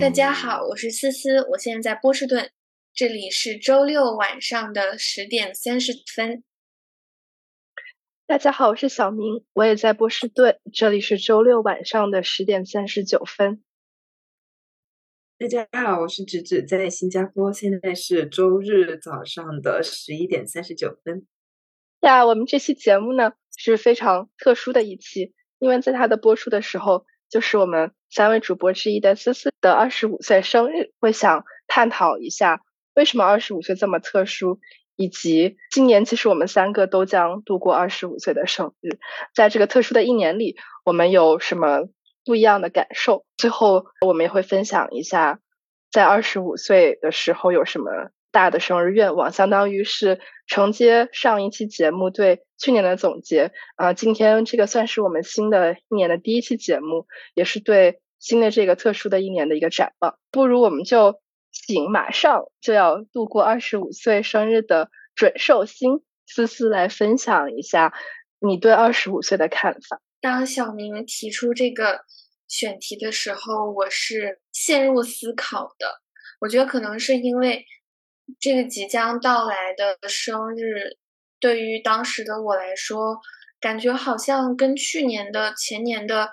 大家好，我是思思，我现在在波士顿，这里是周六晚上的十点三十分。大家好，我是小明，我也在波士顿，这里是周六晚上的十点三十九分。大家好，我是芷芷，在新加坡，现在是周日早上的十一点三十九分。呀，我们这期节目呢是非常特殊的一期，因为在它的播出的时候，就是我们三位主播之一的思思的二十五岁生日，会想探讨一下为什么二十五岁这么特殊。以及今年，其实我们三个都将度过二十五岁的生日。在这个特殊的一年里，我们有什么不一样的感受？最后，我们也会分享一下，在二十五岁的时候有什么大的生日愿望，相当于是承接上一期节目对去年的总结。啊，今天这个算是我们新的一年的第一期节目，也是对新的这个特殊的一年的一个展望。不如我们就。请马上就要度过二十五岁生日的准寿星思思来分享一下你对二十五岁的看法。当小明提出这个选题的时候，我是陷入思考的。我觉得可能是因为这个即将到来的生日，对于当时的我来说，感觉好像跟去年的、前年的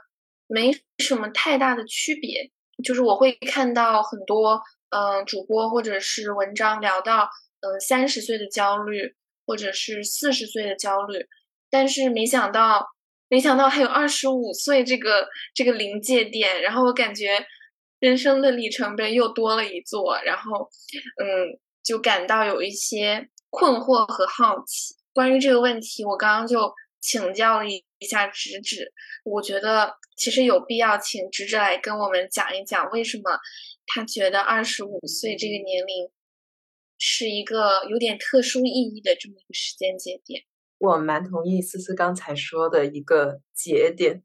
没什么太大的区别。就是我会看到很多。嗯，主播或者是文章聊到，嗯，三十岁的焦虑，或者是四十岁的焦虑，但是没想到，没想到还有二十五岁这个这个临界点，然后我感觉人生的里程碑又多了一座，然后，嗯，就感到有一些困惑和好奇。关于这个问题，我刚刚就请教了一下直指，我觉得其实有必要请直指来跟我们讲一讲为什么。他觉得二十五岁这个年龄是一个有点特殊意义的这么一个时间节点。我蛮同意思思刚才说的一个节点，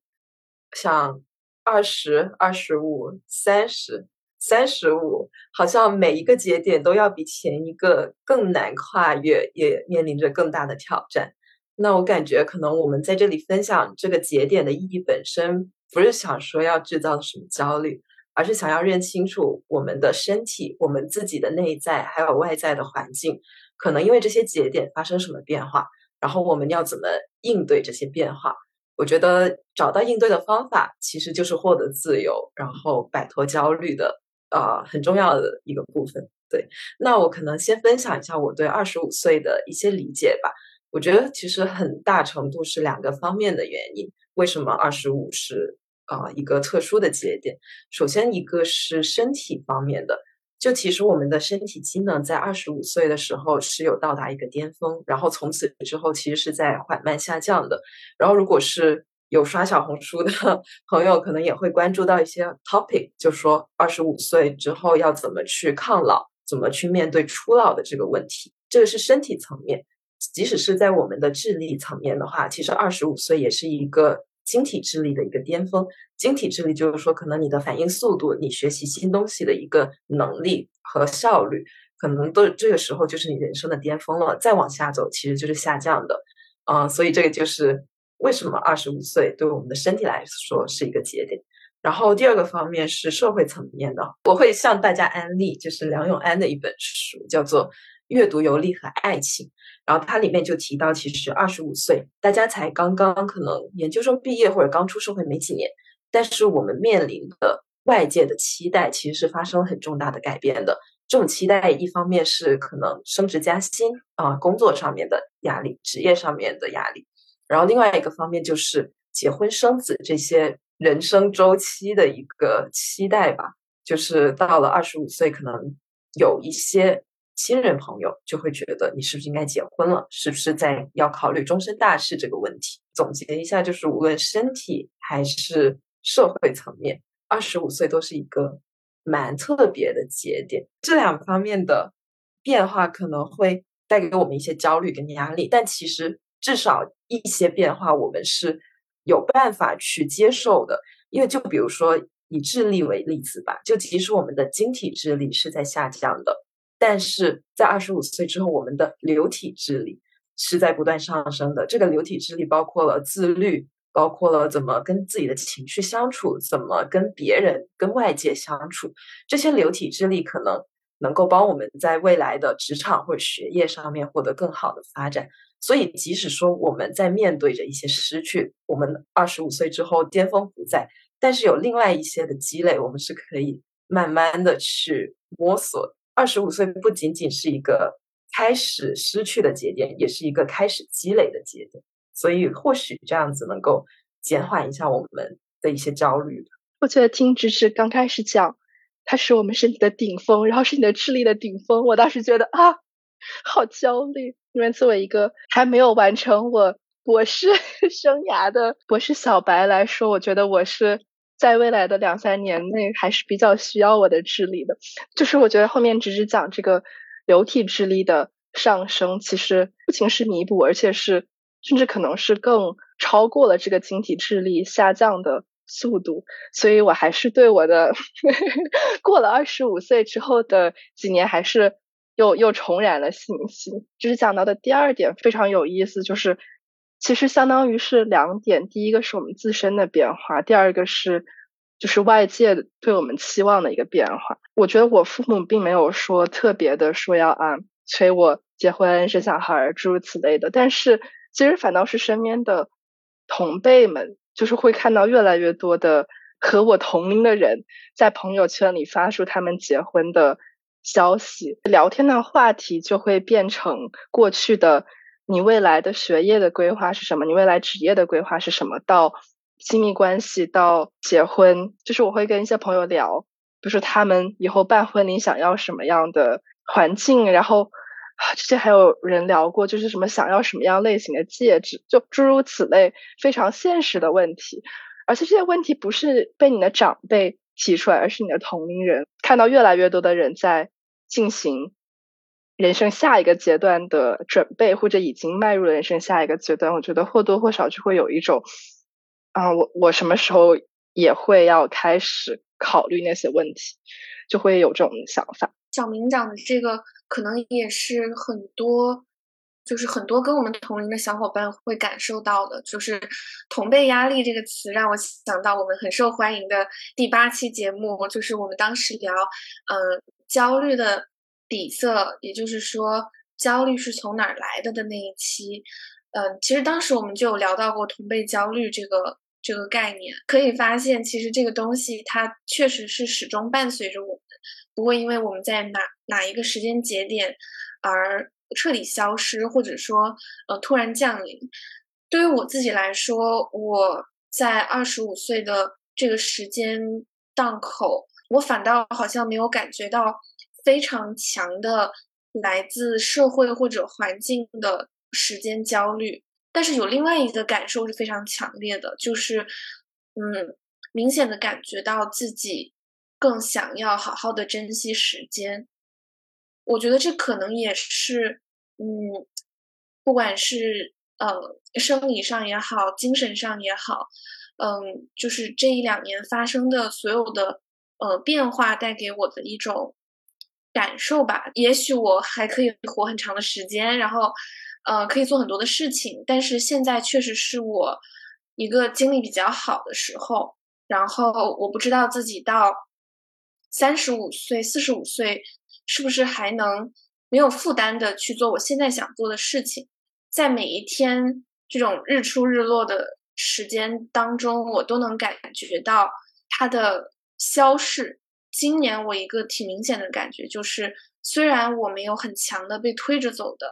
像二十二十五、三十三十五，好像每一个节点都要比前一个更难跨越，也面临着更大的挑战。那我感觉，可能我们在这里分享这个节点的意义本身，不是想说要制造什么焦虑。而是想要认清楚我们的身体、我们自己的内在，还有外在的环境，可能因为这些节点发生什么变化，然后我们要怎么应对这些变化？我觉得找到应对的方法，其实就是获得自由，然后摆脱焦虑的，呃，很重要的一个部分。对，那我可能先分享一下我对二十五岁的一些理解吧。我觉得其实很大程度是两个方面的原因，为什么二十五是？啊，一个特殊的节点。首先，一个是身体方面的，就其实我们的身体机能在二十五岁的时候是有到达一个巅峰，然后从此之后其实是在缓慢下降的。然后，如果是有刷小红书的 朋友，可能也会关注到一些 topic，就说二十五岁之后要怎么去抗老，怎么去面对初老的这个问题。这个是身体层面，即使是在我们的智力层面的话，其实二十五岁也是一个。晶体智力的一个巅峰，晶体智力就是说，可能你的反应速度、你学习新东西的一个能力和效率，可能都这个时候就是你人生的巅峰了。再往下走，其实就是下降的。嗯，所以这个就是为什么二十五岁对我们的身体来说是一个节点。然后第二个方面是社会层面的，我会向大家安利，就是梁永安的一本书，叫做《阅读、游历和爱情》。然后它里面就提到，其实二十五岁，大家才刚刚可能研究生毕业或者刚出社会没几年，但是我们面临的外界的期待其实是发生了很重大的改变的。这种期待一方面是可能升职加薪啊，工作上面的压力，职业上面的压力，然后另外一个方面就是结婚生子这些人生周期的一个期待吧，就是到了二十五岁，可能有一些。亲人朋友就会觉得你是不是应该结婚了？是不是在要考虑终身大事这个问题？总结一下，就是无论身体还是社会层面，二十五岁都是一个蛮特别的节点。这两方面的变化可能会带给我们一些焦虑跟压力，但其实至少一些变化我们是有办法去接受的。因为就比如说以智力为例子吧，就其实我们的晶体智力是在下降的。但是在二十五岁之后，我们的流体智力是在不断上升的。这个流体智力包括了自律、包括了怎么跟自己的情绪相处，怎么跟别人、跟外界相处，这些流体智力可能能够帮我们在未来的职场或者学业上面获得更好的发展。所以，即使说我们在面对着一些失去，我们二十五岁之后巅峰不在，但是有另外一些的积累，我们是可以慢慢的去摸索。二十五岁不仅仅是一个开始失去的节点，也是一个开始积累的节点。所以，或许这样子能够减缓一下我们的一些焦虑。我觉得听芝芝刚开始讲，他是我们身体的顶峰，然后是你的智力的顶峰，我当时觉得啊，好焦虑。因为作为一个还没有完成我博士 生涯的博士小白来说，我觉得我是在未来的两三年内还是比较需要我的智力的。就是我觉得后面只是讲这个流体智力的上升，其实不仅是弥补，而且是甚至可能是更超过了这个晶体智力下降的速度。所以我还是对我的 过了二十五岁之后的几年还是。又又重燃了信心。就是讲到的第二点非常有意思，就是其实相当于是两点：第一个是我们自身的变化，第二个是就是外界对我们期望的一个变化。我觉得我父母并没有说特别的说要啊催我结婚生小孩诸如此类的，但是其实反倒是身边的同辈们，就是会看到越来越多的和我同龄的人在朋友圈里发出他们结婚的。消息聊天的话题就会变成过去的你未来的学业的规划是什么？你未来职业的规划是什么？到亲密关系到结婚，就是我会跟一些朋友聊，就是他们以后办婚礼想要什么样的环境，然后之前还有人聊过，就是什么想要什么样类型的戒指，就诸如此类非常现实的问题。而且这些问题不是被你的长辈。提出来，而是你的同龄人看到越来越多的人在进行人生下一个阶段的准备，或者已经迈入了人生下一个阶段，我觉得或多或少就会有一种，啊，我我什么时候也会要开始考虑那些问题，就会有这种想法。小明讲的这个，可能也是很多。就是很多跟我们同龄的小伙伴会感受到的，就是“同辈压力”这个词，让我想到我们很受欢迎的第八期节目，就是我们当时聊，嗯，焦虑的底色，也就是说焦虑是从哪儿来的的那一期。嗯，其实当时我们就有聊到过同辈焦虑这个这个概念。可以发现，其实这个东西它确实是始终伴随着我们，不会因为我们在哪哪一个时间节点而。彻底消失，或者说，呃，突然降临。对于我自己来说，我在二十五岁的这个时间档口，我反倒好像没有感觉到非常强的来自社会或者环境的时间焦虑。但是有另外一个感受是非常强烈的，就是，嗯，明显的感觉到自己更想要好好的珍惜时间。我觉得这可能也是，嗯，不管是呃生理上也好，精神上也好，嗯，就是这一两年发生的所有的呃变化带给我的一种感受吧。也许我还可以活很长的时间，然后呃可以做很多的事情，但是现在确实是我一个精力比较好的时候。然后我不知道自己到三十五岁、四十五岁。是不是还能没有负担的去做我现在想做的事情？在每一天这种日出日落的时间当中，我都能感觉到它的消逝。今年我一个挺明显的感觉就是，虽然我没有很强的被推着走的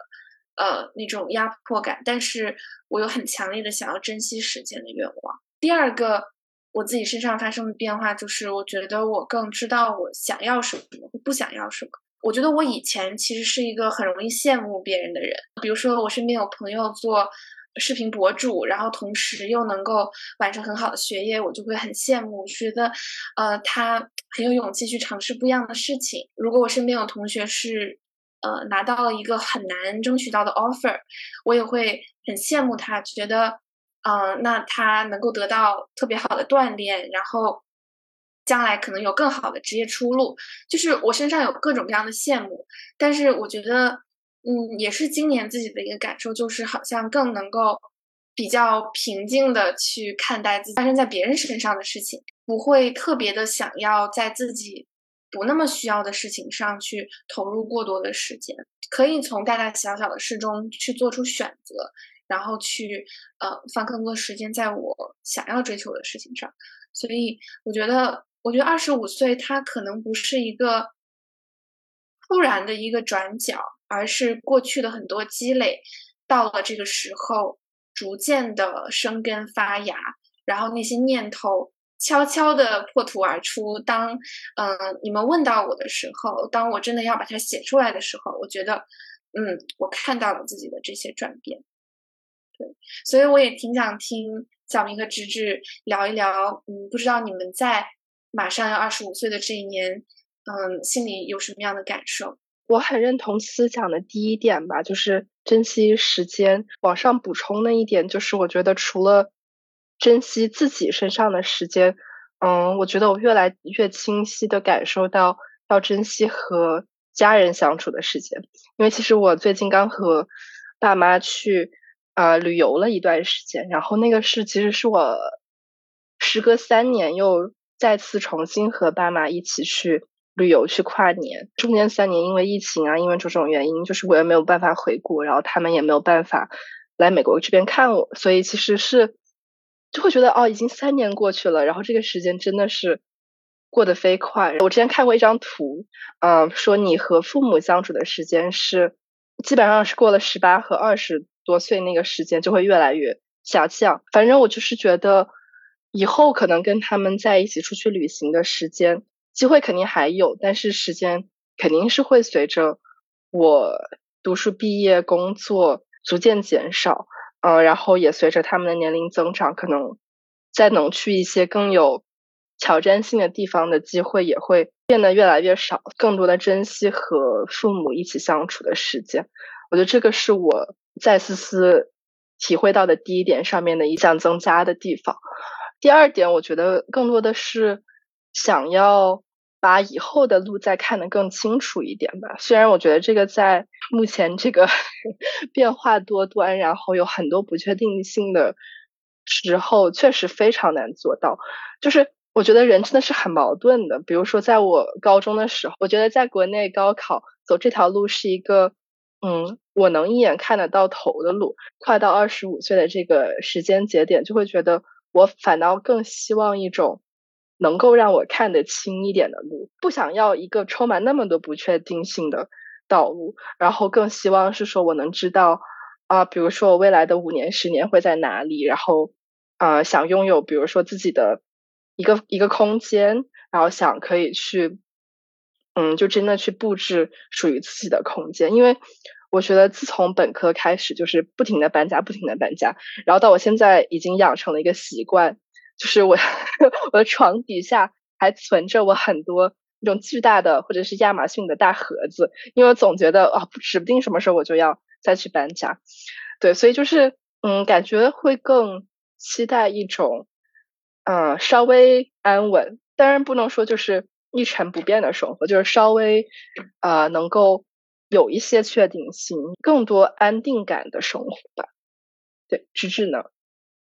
呃那种压迫感，但是我有很强烈的想要珍惜时间的愿望。第二个我自己身上发生的变化就是，我觉得我更知道我想要什么，不想要什么。我觉得我以前其实是一个很容易羡慕别人的人，比如说我身边有朋友做视频博主，然后同时又能够完成很好的学业，我就会很羡慕，觉得，呃，他很有勇气去尝试不一样的事情。如果我身边有同学是，呃，拿到了一个很难争取到的 offer，我也会很羡慕他，觉得，嗯，那他能够得到特别好的锻炼，然后。将来可能有更好的职业出路，就是我身上有各种各样的羡慕，但是我觉得，嗯，也是今年自己的一个感受，就是好像更能够比较平静的去看待自己发生在别人身上的事情，不会特别的想要在自己不那么需要的事情上去投入过多的时间，可以从大大小小的事中去做出选择，然后去呃放更多时间在我想要追求的事情上。所以我觉得，我觉得二十五岁它可能不是一个突然的一个转角，而是过去的很多积累到了这个时候。逐渐的生根发芽，然后那些念头悄悄的破土而出。当嗯你们问到我的时候，当我真的要把它写出来的时候，我觉得嗯我看到了自己的这些转变。对，所以我也挺想听小明和芝芝聊一聊。嗯，不知道你们在马上要二十五岁的这一年，嗯，心里有什么样的感受？我很认同思想的第一点吧，就是珍惜时间。往上补充的一点就是，我觉得除了珍惜自己身上的时间，嗯，我觉得我越来越清晰的感受到要珍惜和家人相处的时间。因为其实我最近刚和爸妈去呃旅游了一段时间，然后那个是其实是我时隔三年又再次重新和爸妈一起去。旅游去跨年，中间三年因为疫情啊，因为种种原因，就是我也没有办法回国，然后他们也没有办法来美国这边看我，所以其实是就会觉得哦，已经三年过去了，然后这个时间真的是过得飞快。我之前看过一张图，嗯，说你和父母相处的时间是基本上是过了十八和二十多岁那个时间就会越来越下降。反正我就是觉得以后可能跟他们在一起出去旅行的时间。机会肯定还有，但是时间肯定是会随着我读书、毕业、工作逐渐减少，嗯，然后也随着他们的年龄增长，可能再能去一些更有挑战性的地方的机会也会变得越来越少，更多的珍惜和父母一起相处的时间。我觉得这个是我在思思体会到的第一点上面的一项增加的地方。第二点，我觉得更多的是想要。把以后的路再看得更清楚一点吧。虽然我觉得这个在目前这个 变化多端，然后有很多不确定性的时候，确实非常难做到。就是我觉得人真的是很矛盾的。比如说，在我高中的时候，我觉得在国内高考走这条路是一个，嗯，我能一眼看得到头的路。快到二十五岁的这个时间节点，就会觉得我反倒更希望一种。能够让我看得清一点的路，不想要一个充满那么多不确定性的道路，然后更希望是说我能知道啊，比如说我未来的五年、十年会在哪里，然后啊，想拥有比如说自己的一个一个空间，然后想可以去，嗯，就真的去布置属于自己的空间，因为我觉得自从本科开始就是不停的搬家，不停的搬家，然后到我现在已经养成了一个习惯。就是我，我的床底下还存着我很多那种巨大的或者是亚马逊的大盒子，因为我总觉得啊，指不定什么时候我就要再去搬家，对，所以就是嗯，感觉会更期待一种嗯稍微安稳，当然不能说就是一成不变的生活，就是稍微呃能够有一些确定性、更多安定感的生活吧。对，芝芝呢？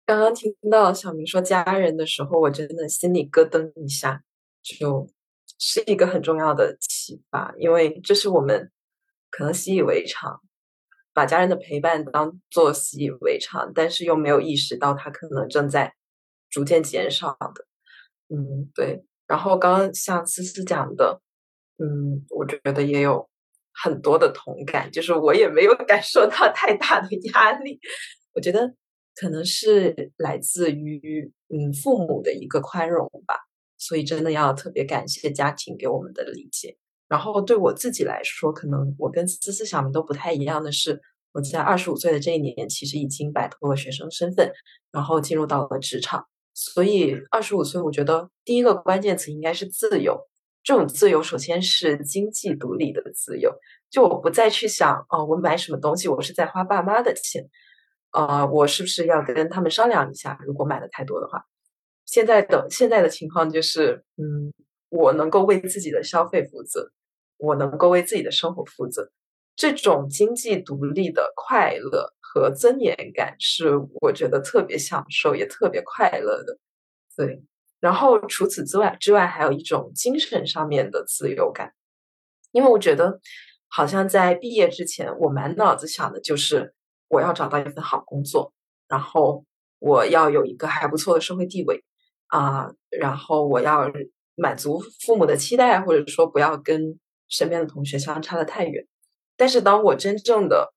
刚刚听到小明说家人的时候，我真的心里咯噔一下，就是一个很重要的启发，因为这是我们可能习以为常，把家人的陪伴当做习以为常，但是又没有意识到他可能正在逐渐减少的。嗯，对。然后刚刚像思思讲的，嗯，我觉得也有很多的同感，就是我也没有 感受到太大的压力，我觉得。可能是来自于嗯父母的一个宽容吧，所以真的要特别感谢家庭给我们的理解。然后对我自己来说，可能我跟思思、小明都不太一样的是，我在二十五岁的这一年，其实已经摆脱了学生身份，然后进入到了职场。所以二十五岁，我觉得第一个关键词应该是自由。这种自由，首先是经济独立的自由，就我不再去想哦，我买什么东西，我是在花爸妈的钱。呃，我是不是要跟他们商量一下？如果买的太多的话，现在的现在的情况就是，嗯，我能够为自己的消费负责，我能够为自己的生活负责，这种经济独立的快乐和尊严感，是我觉得特别享受也特别快乐的。对，然后除此之外，之外还有一种精神上面的自由感，因为我觉得好像在毕业之前，我满脑子想的就是我要找到一份好工作，然后我要有一个还不错的社会地位啊，然后我要满足父母的期待，或者说不要跟身边的同学相差的太远。但是当我真正的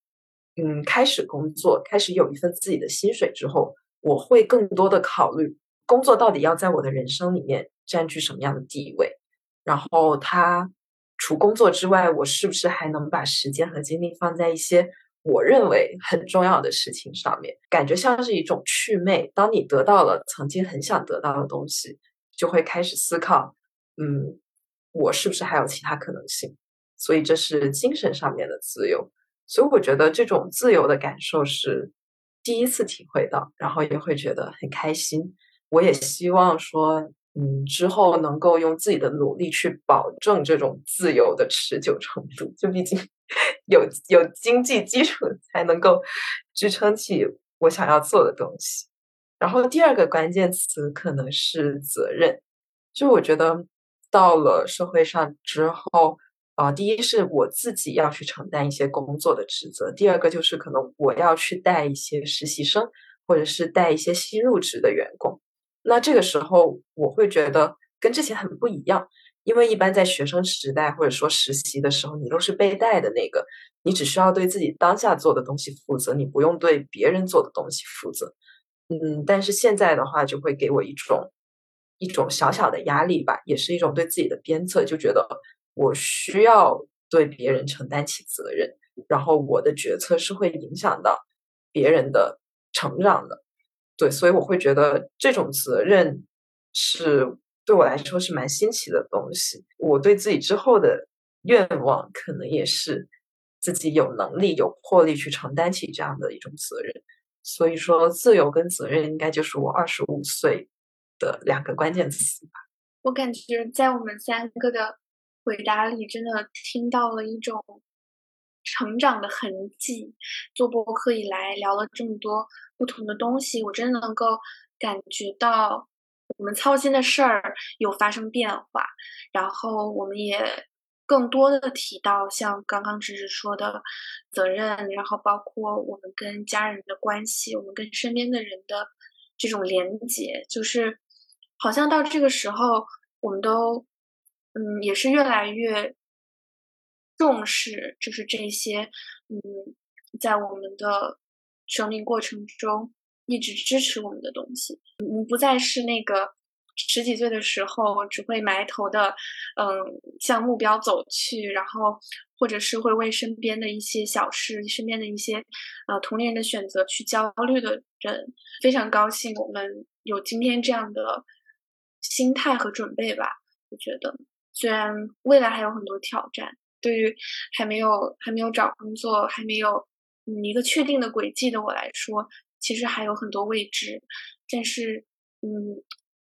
嗯开始工作，开始有一份自己的薪水之后，我会更多的考虑工作到底要在我的人生里面占据什么样的地位，然后他除工作之外，我是不是还能把时间和精力放在一些我认为很重要的事情上面？感觉像是一种祛魅。当你得到了曾经很想得到的东西，就会开始思考，嗯，我是不是还有其他可能性？所以这是精神上面的自由，所以我觉得这种自由的感受是第一次体会到，然后也会觉得很开心。我也希望说，嗯，之后能够用自己的努力去保证这种自由的持久程度。就毕竟有有经济基础，才能够支撑起我想要做的东西。然后第二个关键词可能是责任，就我觉得到了社会上之后。啊，第一是我自己要去承担一些工作的职责，第二个就是可能我要去带一些实习生，或者是带一些新入职的员工。那这个时候我会觉得跟之前很不一样，因为一般在学生时代或者说实习的时候，你都是被带的那个，你只需要对自己当下做的东西负责，你不用对别人做的东西负责。嗯，但是现在的话就会给我一种一种小小的压力吧，也是一种对自己的鞭策，就觉得。我需要对别人承担起责任，然后我的决策是会影响到别人的成长的，对，所以我会觉得这种责任是对我来说是蛮新奇的东西。我对自己之后的愿望，可能也是自己有能力、有魄力去承担起这样的一种责任。所以说，自由跟责任应该就是我二十五岁的两个关键词吧。我感觉在我们三个的。回答里真的听到了一种成长的痕迹。做播客以来聊了这么多不同的东西，我真的能够感觉到我们操心的事儿有发生变化。然后我们也更多的提到像刚刚芝芝说的责任，然后包括我们跟家人的关系，我们跟身边的人的这种连接，就是好像到这个时候我们都。嗯，也是越来越重视，就是这些，嗯，在我们的生命过程中一直支持我们的东西。嗯，不再是那个十几岁的时候只会埋头的，嗯，向目标走去，然后或者是会为身边的一些小事、身边的一些呃同龄人的选择去焦虑的人。非常高兴我们有今天这样的心态和准备吧，我觉得。虽然未来还有很多挑战，对于还没有还没有找工作、还没有嗯一个确定的轨迹的我来说，其实还有很多未知。但是，嗯，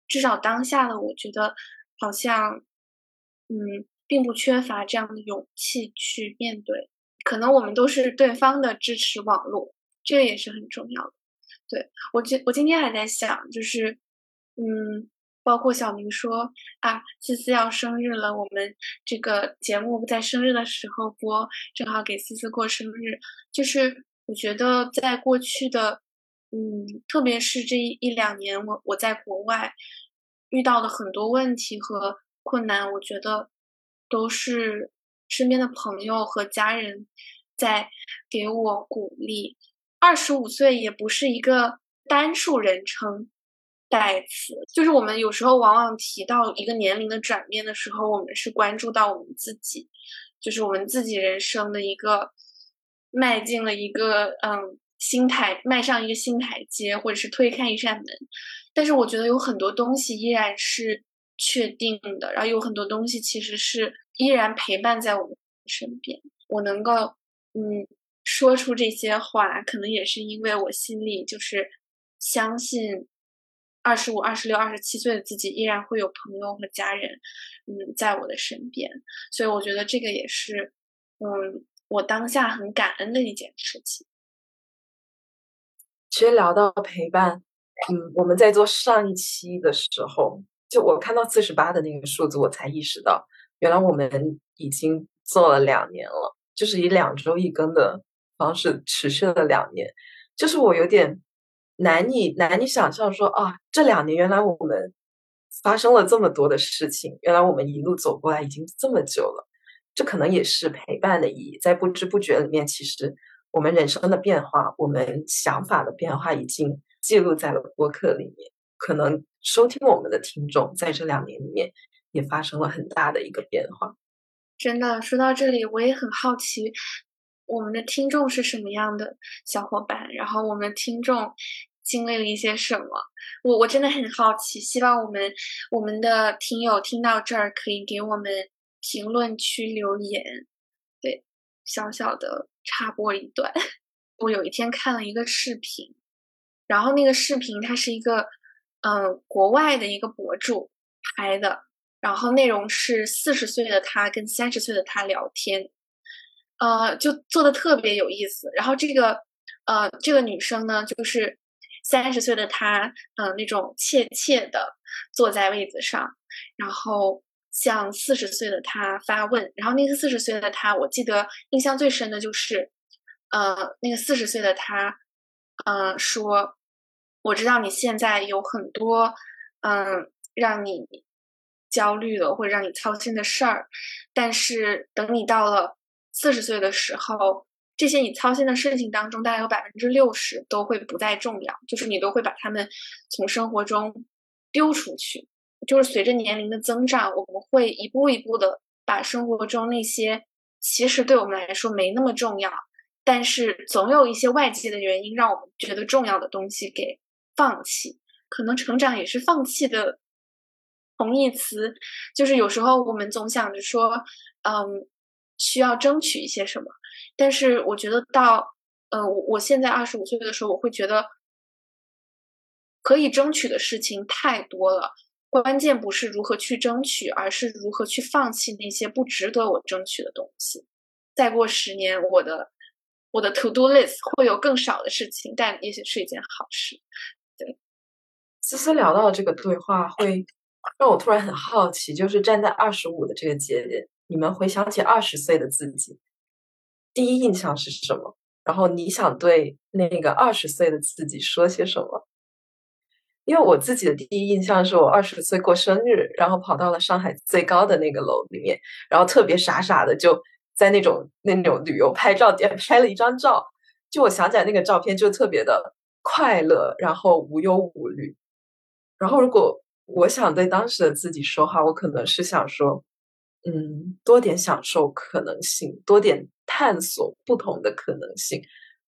至少当下的我觉得，好像嗯，并不缺乏这样的勇气去面对。可能我们都是对方的支持网络，这个也是很重要的。对我今我今天还在想，就是嗯。包括小明说啊，思思要生日了，我们这个节目在生日的时候播，正好给思思过生日。就是我觉得在过去的，嗯，特别是这一两年，我我在国外遇到的很多问题和困难，我觉得都是身边的朋友和家人在给我鼓励。二十五岁也不是一个单数人称。代词就是我们有时候往往提到一个年龄的转变的时候，我们是关注到我们自己，就是我们自己人生的一个迈进了一个嗯新台，迈上一个新台阶，或者是推开一扇门。但是我觉得有很多东西依然是确定的，然后有很多东西其实是依然陪伴在我们身边。我能够嗯说出这些话，可能也是因为我心里就是相信。二十五、二十六、二十七岁的自己依然会有朋友和家人，嗯，在我的身边，所以我觉得这个也是，嗯，我当下很感恩的一件事情。其实聊到陪伴，嗯，我们在做上一期的时候，就我看到四十八的那个数字，我才意识到，原来我们已经做了两年了，就是以两周一更的方式持续了两年，就是我有点难以难以想象说啊，这两年原来我们发生了这么多的事情，原来我们一路走过来已经这么久了，这可能也是陪伴的意义，在不知不觉里面，其实。我们人生的变化，我们想法的变化，已经记录在了播客里面。可能收听我们的听众，在这两年里面也发生了很大的一个变化。真的，说到这里，我也很好奇，我们的听众是什么样的小伙伴？然后我们的听众经历了一些什么？我我真的很好奇，希望我们我们的听友听到这儿，可以给我们评论区留言。对，小小的。插播一段，我有一天看了一个视频，然后那个视频它是一个嗯国外的一个博主拍的，然后内容是四十岁的他跟三十岁的他聊天，呃，就做的特别有意思。然后这个呃这个女生呢，就是三十岁的他，嗯，那种怯怯的坐在位子上，然后。向四十岁的他发问，然后那个四十岁的他，我记得印象最深的就是，呃，那个四十岁的他，嗯，说，我知道你现在有很多，嗯，让你焦虑的或者让你操心的事儿，但是等你到了四十岁的时候，这些你操心的事情当中，大概有百分之六十都会不再重要，就是你都会把他们从生活中丢出去。就是随着年龄的增长，我们会一步一步的把生活中那些其实对我们来说没那么重要，但是总有一些外界的原因让我们觉得重要的东西给放弃。可能成长也是放弃的同义词。就是有时候我们总想着说，嗯，需要争取一些什么，但是我觉得到，呃，我我现在二十五岁的时候，我会觉得可以争取的事情太多了。关键不是如何去争取，而是如何去放弃那些不值得我争取的东西。再过十年，我的我的 to do list 会有更少的事情，但也许是一件好事。对，思思聊到这个对话，会让我突然很好奇，就是站在二十五的这个节点，你们回想起二十岁的自己，第一印象是什么？然后你想对那个二十岁的自己说些什么？因为我自己的第一印象是我二十岁过生日，然后跑到了上海最高的那个楼里面，然后特别傻傻的就在那种那种旅游拍照店 拍了一张照。就我想起来那个照片就特别的快乐，然后无忧无虑。然后如果我想对当时的自己说话，我可能是想说，嗯，多点享受可能性，多点探索不同的可能性，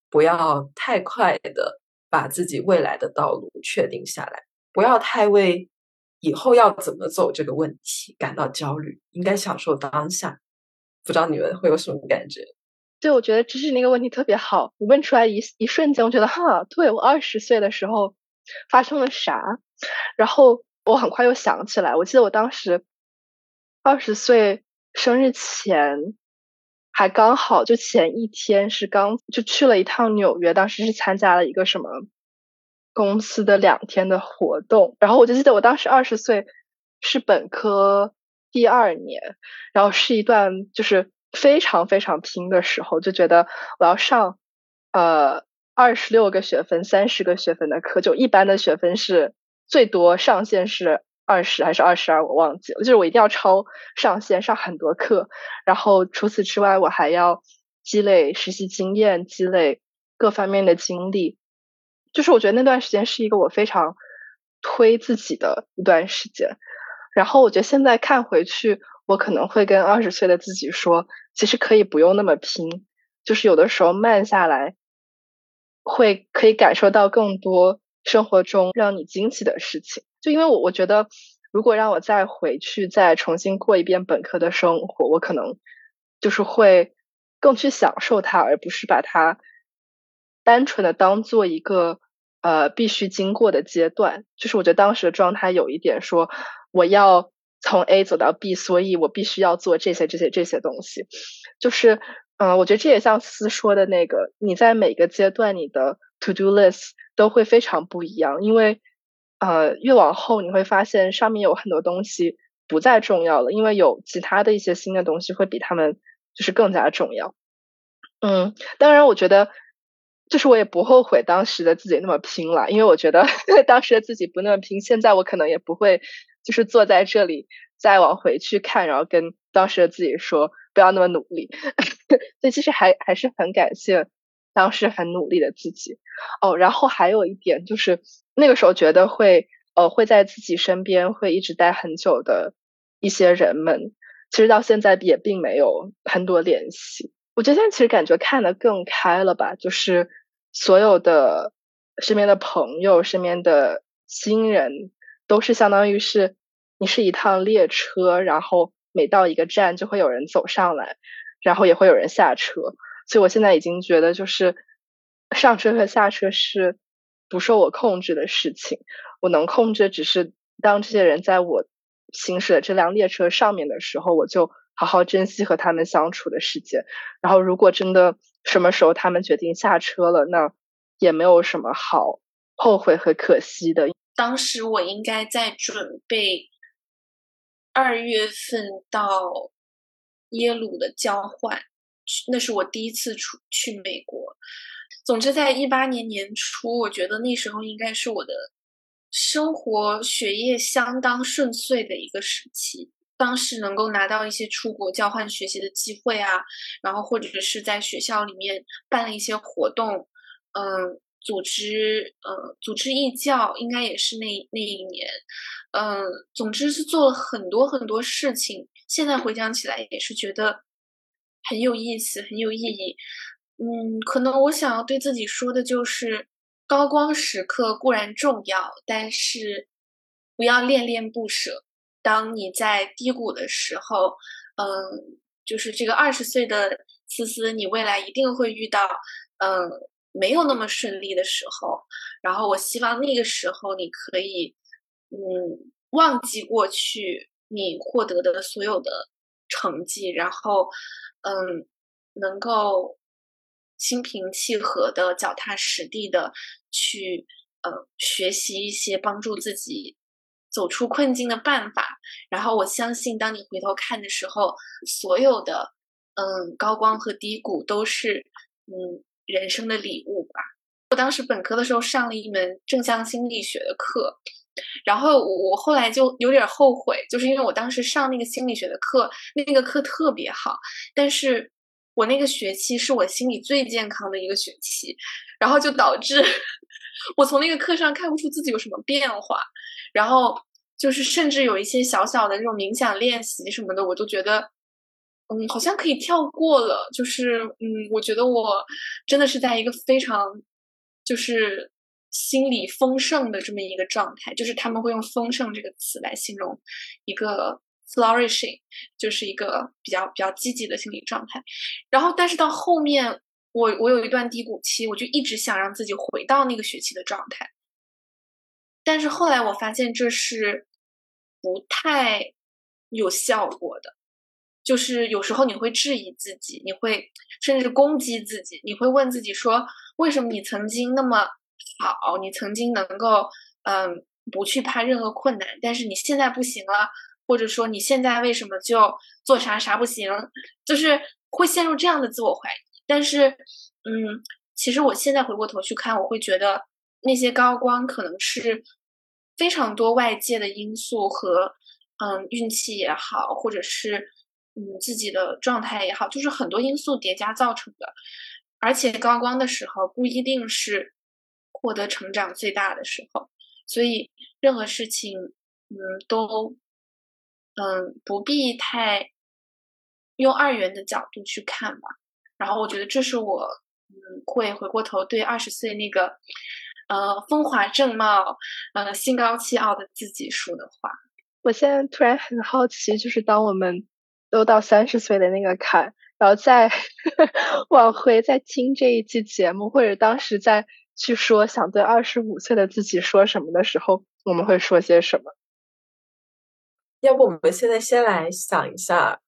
不要太快的。把自己未来的道路确定下来，不要太为以后要怎么走这个问题感到焦虑，应该享受当下。不知道你们会有什么感觉？对，我觉得芝芝那个问题特别好，你问出来一一瞬间，我觉得哈，对我二十岁的时候发生了啥？然后我很快又想起来，我记得我当时二十岁生日前。还刚好就前一天是刚就去了一趟纽约，当时是参加了一个什么公司的两天的活动，然后我就记得我当时二十岁是本科第二年，然后是一段就是非常非常拼的时候，就觉得我要上呃二十六个学分、三十个学分的课，就一般的学分是最多上限是。二十还是二十二，我忘记了。就是我一定要超上线上很多课，然后除此之外，我还要积累实习经验，积累各方面的经历。就是我觉得那段时间是一个我非常推自己的一段时间。然后我觉得现在看回去，我可能会跟二十岁的自己说，其实可以不用那么拼，就是有的时候慢下来，会可以感受到更多生活中让你惊喜的事情。就因为我我觉得，如果让我再回去再重新过一遍本科的生活，我可能就是会更去享受它，而不是把它单纯的当做一个呃必须经过的阶段。就是我觉得当时的状态有一点说，我要从 A 走到 B，所以我必须要做这些这些这些东西。就是嗯，我觉得这也像思说的那个，你在每个阶段你的 to do list 都会非常不一样，因为呃越往后你会发现上面有很多东西不再重要了，因为有其他的一些新的东西会比他们就是更加重要。嗯，当然我觉得就是我也不后悔当时的自己那么拼了，因为我觉得 当时的自己不那么拼，现在我可能也不会就是坐在这里再往回去看，然后跟当时的自己说。不要那么努力，所以其实还还是很感谢当时很努力的自己哦。然后还有一点就是，那个时候觉得会呃会在自己身边会一直待很久的一些人们，其实到现在也并没有很多联系。我觉得现在其实感觉看得更开了吧，就是所有的身边的朋友、身边的亲人，都是相当于是你是一趟列车，然后。每到一个站，就会有人走上来，然后也会有人下车。所以我现在已经觉得，就是上车和下车是不受我控制的事情。我能控制，只是当这些人在我行驶的这辆列车上面的时候，我就好好珍惜和他们相处的时间。然后，如果真的什么时候他们决定下车了，那也没有什么好后悔和可惜的。当时我应该在准备。二月份到耶鲁的交换，那是我第一次出去美国。总之，在一八年年初，我觉得那时候应该是我的生活学业相当顺遂的一个时期。当时能够拿到一些出国交换学习的机会啊，然后或者是在学校里面办了一些活动，嗯。组织，呃，组织义教应该也是那那一年，嗯，总之是做了很多很多事情。现在回想起来，也是觉得很有意思，很有意义。嗯，可能我想要对自己说的就是，高光时刻固然重要，但是不要恋恋不舍。当你在低谷的时候，嗯，就是这个二十岁的思思，你未来一定会遇到，嗯。没有那么顺利的时候，然后我希望那个时候你可以，嗯，忘记过去你获得的所有的成绩，然后，嗯，能够心平气和的、脚踏实地的去，呃，学习一些帮助自己走出困境的办法。然后我相信，当你回头看的时候，所有的，嗯，高光和低谷都是，嗯。人生的礼物吧。我当时本科的时候上了一门正向心理学的课，然后我后来就有点后悔，就是因为我当时上那个心理学的课，那个课特别好，但是我那个学期是我心理最健康的一个学期，然后就导致 我从那个课上看不出自己有什么变化，然后就是甚至有一些小小的那种冥想练习什么的，我都觉得。嗯，好像可以跳过了。就是，嗯，我觉得我真的是在一个非常就是心理丰盛的这么一个状态。就是他们会用“丰盛”这个词来形容一个 flourishing，就是一个比较比较积极的心理状态。然后，但是到后面，我我有一段低谷期，我就一直想让自己回到那个学期的状态。但是后来我发现这是不太有效果的。就是有时候你会质疑自己，你会甚至攻击自己，你会问自己说：为什么你曾经那么好？你曾经能够嗯不去怕任何困难，但是你现在不行了，或者说你现在为什么就做啥啥不行？就是会陷入这样的自我怀疑。但是嗯，其实我现在回过头去看，我会觉得那些高光可能是非常多外界的因素和嗯运气也好，或者是。嗯，自己的状态也好，就是很多因素叠加造成的。而且高光的时候不一定是获得成长最大的时候，所以任何事情，嗯，都，嗯，不必太用二元的角度去看吧。然后我觉得这是我，嗯，会回过头对二十岁那个，呃，风华正茂，呃，心高气傲的自己说的话。我现在突然很好奇，就是当我们。都到三十岁的那个坎，然后再 往回再听这一期节目，或者当时在去说想对二十五岁的自己说什么的时候，我们会说些什么？要不我们现在先来想一下，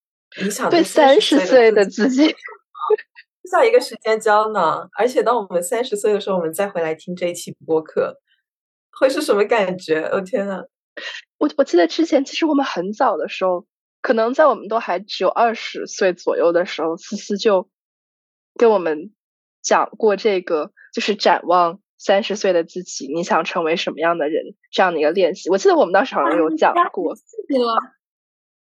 你想对三十岁的自己？下一个时间胶囊。而且当我们三十岁的时候，我们再回来听这一期播客，会是什么感觉？哦天呐！我我记得之前其实我们很早的时候，可能在我们都还只有二十岁左右的时候，思思就跟我们讲过这个，就是展望三十岁的自己，你想成为什么样的人这样的一个练习。我记得我们当时好像有讲过。记得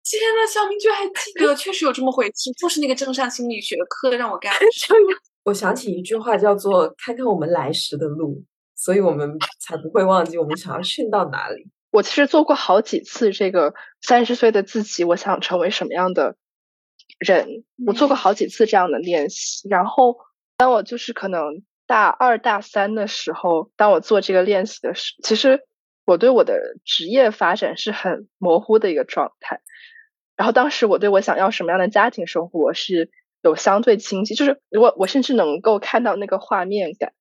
天呐，小明居然还记得，确实有这么回事，就是那个正向心理学课让我干的。我想起一句话，叫做“看看我们来时的路”，所以我们才不会忘记我们想要去到哪里。我其实做过好几次这个三十岁的自己，我想成为什么样的人？我做过好几次这样的练习。然后，当我就是可能大二大三的时候，当我做这个练习的时，其实我对我的职业发展是很模糊的一个状态。然后当时我对我想要什么样的家庭生活是有相对清晰，就是我我甚至能够看到那个画面感。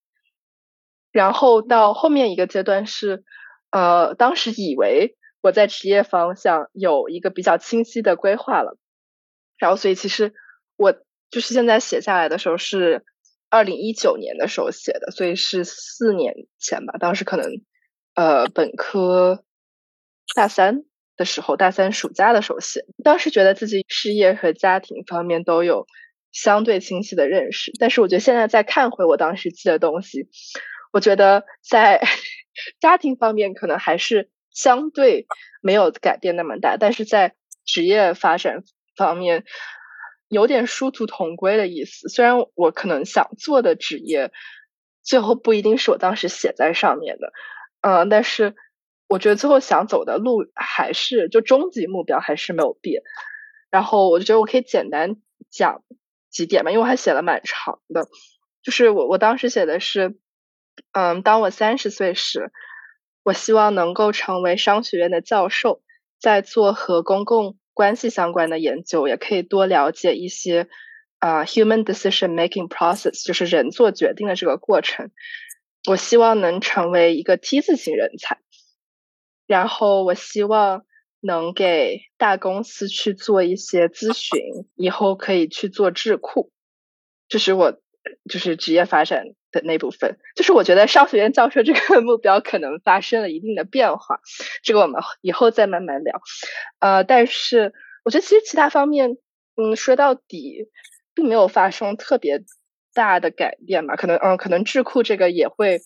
然后到后面一个阶段是，呃，当时以为我在职业方向有一个比较清晰的规划了，然后所以其实我就是现在写下来的时候是二零一九年的时候写的，所以是四年前吧。当时可能呃本科大三。的时候，大三暑假的时候写，当时觉得自己事业和家庭方面都有相对清晰的认识，但是我觉得现在再看回我当时记的东西，我觉得在 家庭方面可能还是相对没有改变那么大，但是在职业发展方面有点殊途同归的意思。虽然我可能想做的职业最后不一定是我当时写在上面的，嗯，但是。我觉得最后想走的路还是就终极目标还是没有变，然后我就觉得我可以简单讲几点嘛，因为我还写了蛮长的。就是我我当时写的是，嗯，当我三十岁时，我希望能够成为商学院的教授，在做和公共关系相关的研究，也可以多了解一些啊，human decision making process，就是人做决定的这个过程。我希望能成为一个 T 字型人才。然后我希望能给大公司去做一些咨询，以后可以去做智库，这是我就是职业发展的那部分。就是我觉得商学院教授这个目标可能发生了一定的变化，这个我们以后再慢慢聊。呃，但是我觉得其实其他方面，嗯，说到底并没有发生特别大的改变吧。可能嗯，可能智库这个也会。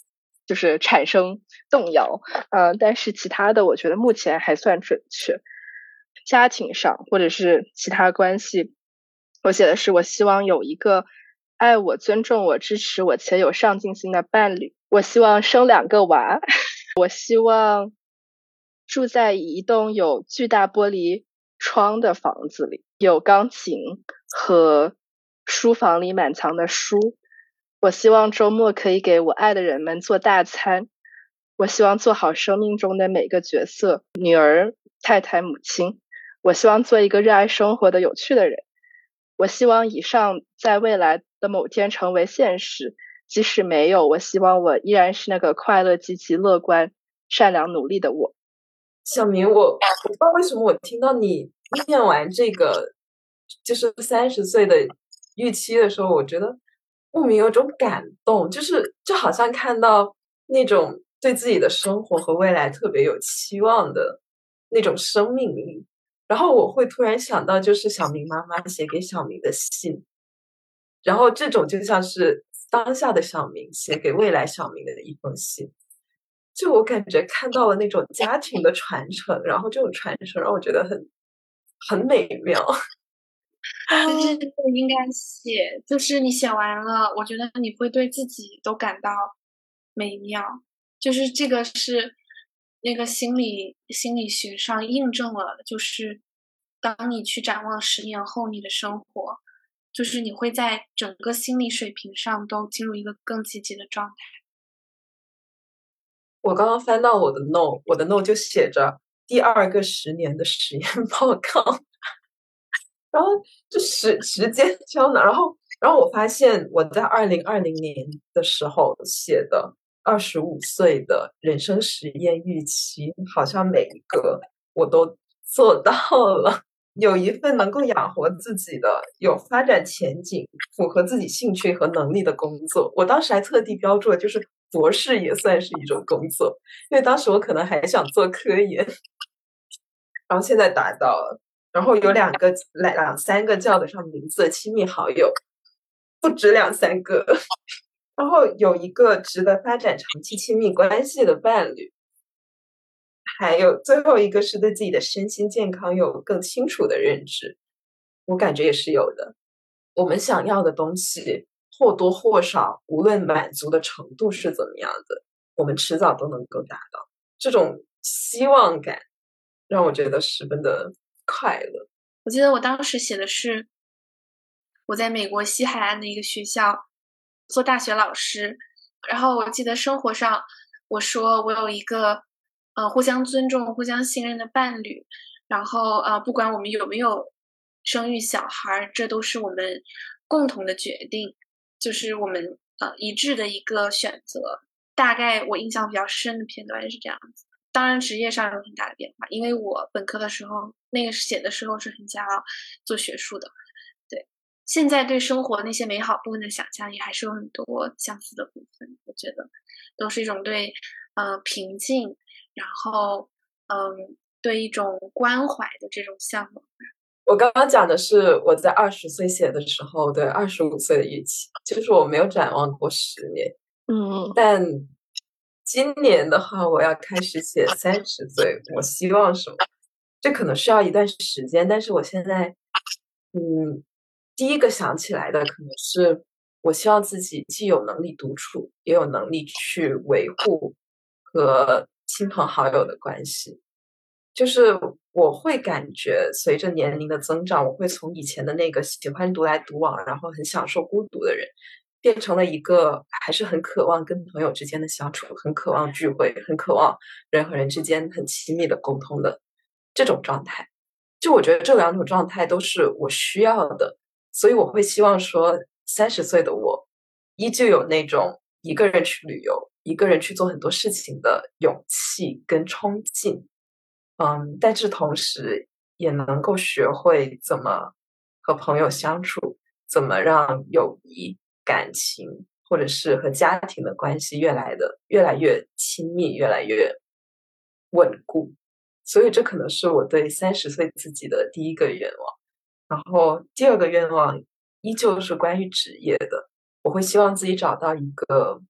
就是产生动摇，嗯，但是其他的我觉得目前还算准确。家庭上或者是其他关系，我写的是我希望有一个爱我、尊重我、支持我且有上进心的伴侣。我希望生两个娃。我希望住在一栋有巨大玻璃窗的房子里，有钢琴和书房里满藏的书。我希望周末可以给我爱的人们做大餐。我希望做好生命中的每个角色：女儿、太太、母亲。我希望做一个热爱生活的有趣的人。我希望以上在未来的某天成为现实。即使没有，我希望我依然是那个快乐、积极、乐观、善良、努力的我。小明，我我不知道为什么我听到你念完这个就是三十岁的预期的时候，我觉得。莫名有种感动，就是就好像看到那种对自己的生活和未来特别有期望的那种生命力，然后我会突然想到，就是小明妈妈写给小明的信，然后这种就像是当下的小明写给未来小明的一封信，就我感觉看到了那种家庭的传承，然后这种传承让我觉得很很美妙。其实 应该写，就是你写完了，我觉得你会对自己都感到美妙。就是这个是那个心理心理学上印证了，就是当你去展望十年后你的生活，就是你会在整个心理水平上都进入一个更积极的状态。我刚刚翻到我的 note，我的 note 就写着第二个十年的实验报告。然后就时时间 胶囊，然后然后我发现我在二零二零年的时候写的二十五岁的人生实验预期，好像每一个我都做到了。有一份能够养活自己的、有发展前景、符合自己兴趣和能力的工作。我当时还特地标注了，就是博士也算是一种工作，因为当时我可能还想做科研，然后现在达到了。然后有两个、两两三个叫得上名字的亲密好友，不止两三个。然后有一个值得发展长期亲密关系的伴侣。还有最后一个是对自己的身心健康有更清楚的认知，我感觉也是有的。我们想要的东西或多或少，无论满足的程度是怎么样的，我们迟早都能够达到。这种希望感让我觉得十分的快乐。我记得我当时写的是我在美国西海岸的一个学校做大学老师，然后我记得生活上我说我有一个。呃，互相尊重、互相信任的伴侣，然后呃，不管我们有没有生育小孩，这都是我们共同的决定，就是我们呃一致的一个选择。大概我印象比较深的片段是这样子。当然，职业上有很大的变化，因为我本科的时候那个写的时候是很想要做学术的。对，现在对生活那些美好部分的想象也还是有很多相似的部分。我觉得都是一种对呃平静。然后，嗯，对一种关怀的这种向往。我刚刚讲的是我在二十岁写的时候对二十五岁的预期，就是我没有展望过十年。嗯，但今年的话，我要开始写三十岁，我希望什么？这可能需要一段时间，但是我现在，嗯，第一个想起来的可能是，我希望自己既有能力独处，也有能力去维护和。亲朋好友的关系，就是我会感觉随着年龄的增长，我会从以前的那个喜欢独来独往，然后很享受孤独的人，变成了一个还是很渴望跟朋友之间的相处，很渴望聚会，很渴望人和人之间很亲密的沟通的这种状态。就我觉得这两种状态都是我需要的，所以我会希望说，三十岁的我依旧有那种一个人去旅游。一个人去做很多事情的勇气跟冲劲，嗯，但是同时也能够学会怎么和朋友相处，怎么让友谊、感情或者是和家庭的关系越来的越来越亲密、越来越稳固。所以这可能是我对三十岁自己的第一个愿望。然后第二个愿望依旧是关于职业的，我会希望自己找到一个。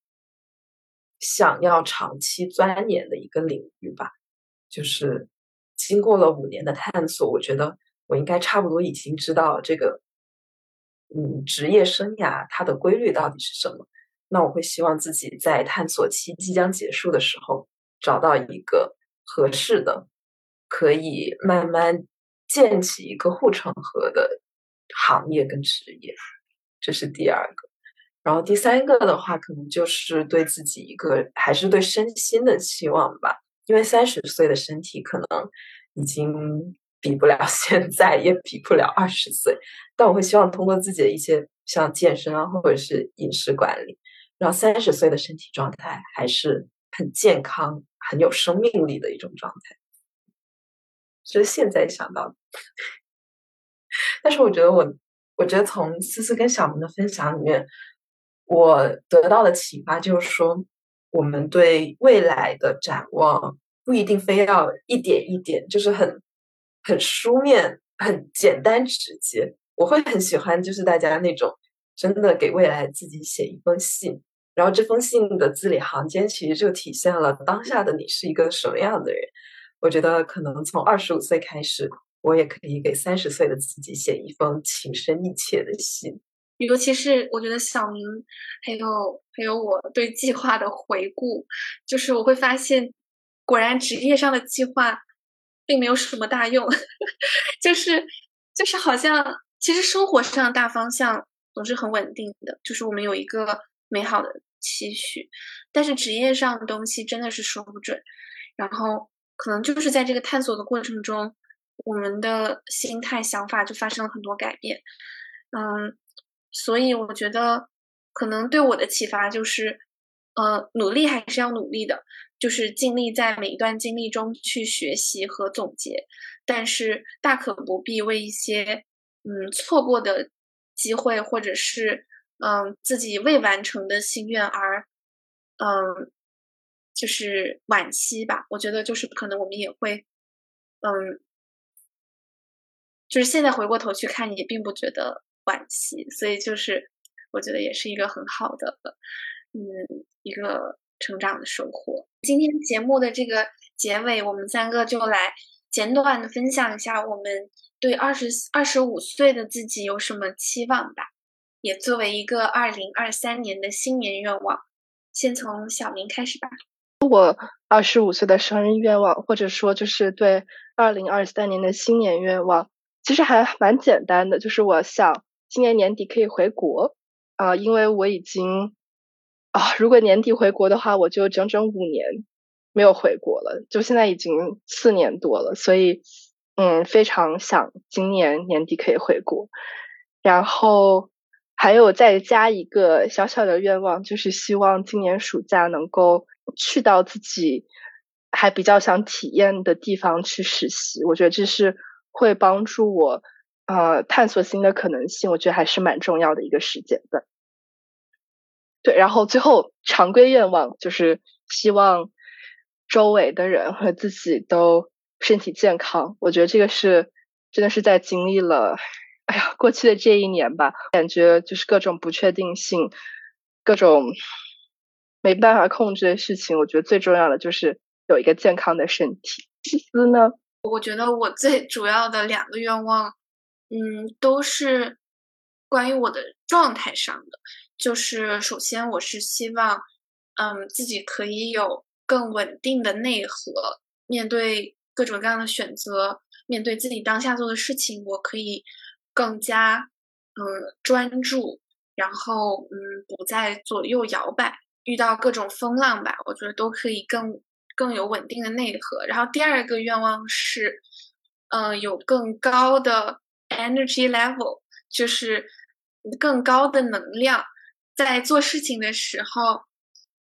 想要长期钻研的一个领域吧，就是经过了五年的探索，我觉得我应该差不多已经知道这个，嗯，职业生涯它的规律到底是什么。那我会希望自己在探索期即将结束的时候，找到一个合适的，可以慢慢建起一个护城河的行业跟职业。这是第二个。然后第三个的话，可能就是对自己一个还是对身心的期望吧。因为三十岁的身体可能已经比不了 现在，也比不了二十岁。但我会希望通过自己的一些像健身啊，或者是饮食管理，让三十岁的身体状态还是很健康、很有生命力的一种状态。这是现在想到。但是我觉得我，我觉得从思思跟小明的分享里面。我得到的启发就是说，我们对未来的展望不一定非要一点一点，就是很很书面、很简单直接。我会很喜欢，就是大家那种真的给未来自己写一封信，然后这封信的字里行间其实就体现了当下的你是一个什么样的人。我觉得可能从二十五岁开始，我也可以给三十岁的自己写一封情深意切的信。尤其是我觉得小明，还有还有我对计划的回顾，就是我会发现，果然职业上的计划并没有什么大用，就是就是好像其实生活上大方向总是很稳定的，就是我们有一个美好的期许，但是职业上的东西真的是说不准，然后可能就是在这个探索的过程中，我们的心态想法就发生了很多改变，嗯。所以我觉得，可能对我的启发就是，呃，努力还是要努力的，就是尽力在每一段经历中去学习和总结，但是大可不必为一些嗯错过的机会或者是嗯自己未完成的心愿而嗯就是惋惜吧。我觉得就是可能我们也会嗯，就是现在回过头去看也并不觉得惋惜，所以就是我觉得也是一个很好的。嗯，一个成长的收获。今天节目的这个结尾，我们三个就来简短的分享一下我们对二十二十五岁的自己有什么期望吧，也作为一个二零二三年的新年愿望。先从小明开始吧。我二十五岁的生日愿望，或者说就是对二零二三年的新年愿望，其实还蛮简单的，就是我想今年年底可以回国啊，因为我已经。啊，如果年底回国的话，我就整整五年没有回国了，就现在已经四年多了，所以嗯，非常想今年年底可以回国。然后还有再加一个小小的愿望，就是希望今年暑假能够去到自己还比较想体验的地方去实习。我觉得这是会帮助我呃探索新的可能性，我觉得还是蛮重要的一个时间段。对，然后最后常规愿望就是希望周围的人和自己都身体健康。我觉得这个是真的是在经历了，哎呀，过去的这一年吧，感觉就是各种不确定性，各种没办法控制的事情。我觉得最重要的就是有一个健康的身体。思思呢？我觉得我最主要的两个愿望，嗯，都是关于我的状态上的。就是首先，我是希望，嗯，自己可以有更稳定的内核，面对各种各样的选择，面对自己当下做的事情，我可以更加嗯专注，然后嗯不再左右摇摆，遇到各种风浪吧，我觉得都可以更更有稳定的内核。然后第二个愿望是，嗯，有更高的 energy level，就是更高的能量。在做事情的时候，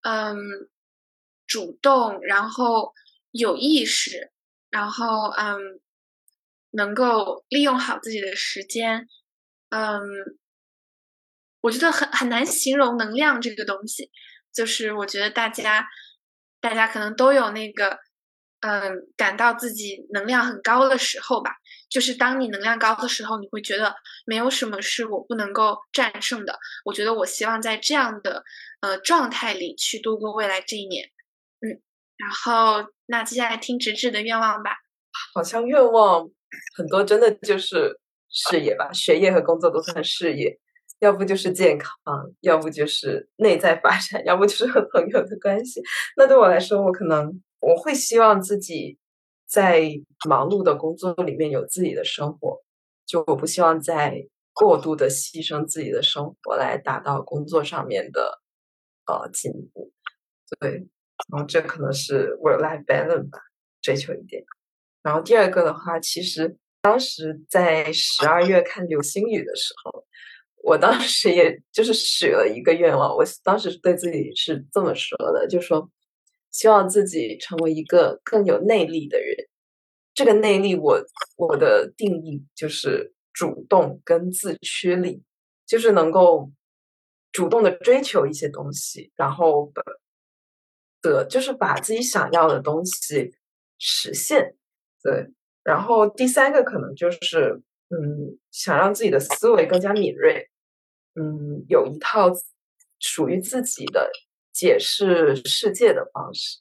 嗯，主动，然后有意识，然后嗯，能够利用好自己的时间，嗯，我觉得很很难形容能量这个东西，就是我觉得大家，大家可能都有那个。嗯，感到自己能量很高的时候吧，就是当你能量高的时候，你会觉得没有什么是我不能够战胜的。我觉得我希望在这样的呃状态里去度过未来这一年。嗯，然后那接下来听直直的愿望吧。好像愿望很多，真的就是事业吧，学业和工作都算事业，要不就是健康，要不就是内在发展，要不就是和朋友的关系。那对我来说，我可能。我会希望自己在忙碌的工作里面有自己的生活，就我不希望在过度的牺牲自己的生活来达到工作上面的呃进步。对，然后这可能是 work-life balance 吧，追求一点。然后第二个的话，其实当时在十二月看流星雨的时候，我当时也就是许了一个愿望，我当时对自己是这么说的，就说。希望自己成为一个更有内力的人。这个内力，我我的定义就是主动跟自驱力，就是能够主动的追求一些东西，然后的，就是把自己想要的东西实现。对，然后第三个可能就是，嗯，想让自己的思维更加敏锐，嗯，有一套属于自己的。解释世界的方式，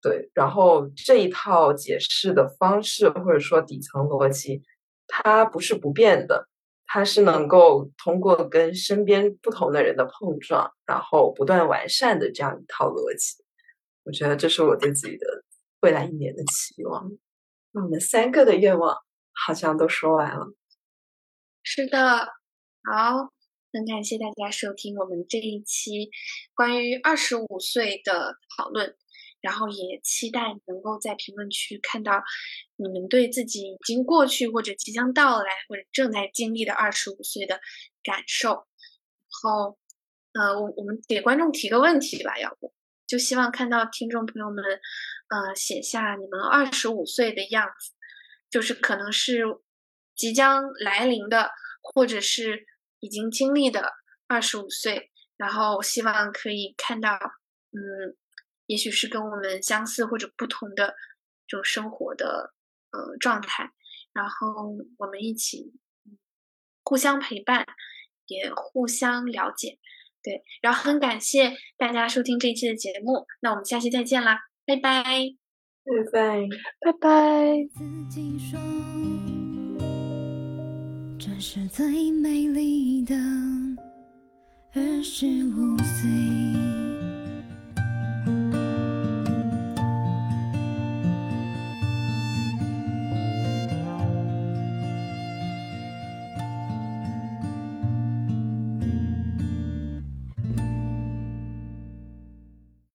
对，然后这一套解释的方式或者说底层逻辑，它不是不变的，它是能够通过跟身边不同的人的碰撞，然后不断完善的这样一套逻辑。我觉得这是我对自己的未来一年的期望。那我们三个的愿望好像都说完了。是的，好。很感谢大家收听我们这一期关于二十五岁的讨论，然后也期待能够在评论区看到你们对自己已经过去或者即将到来或者正在经历的二十五岁的感受。然后，呃，我我们给观众提个问题吧，要不就希望看到听众朋友们，呃，写下你们二十五岁的样子，就是可能是即将来临的，或者是已经经历的二十五岁，然后希望可以看到，嗯，也许是跟我们相似或者不同的这种生活的呃状态，然后我们一起互相陪伴，也互相了解。对，然后很感谢大家收听这一期的节目，那我们下期再见啦，拜拜，拜拜，拜拜。自己说，这是最美丽的二十五岁。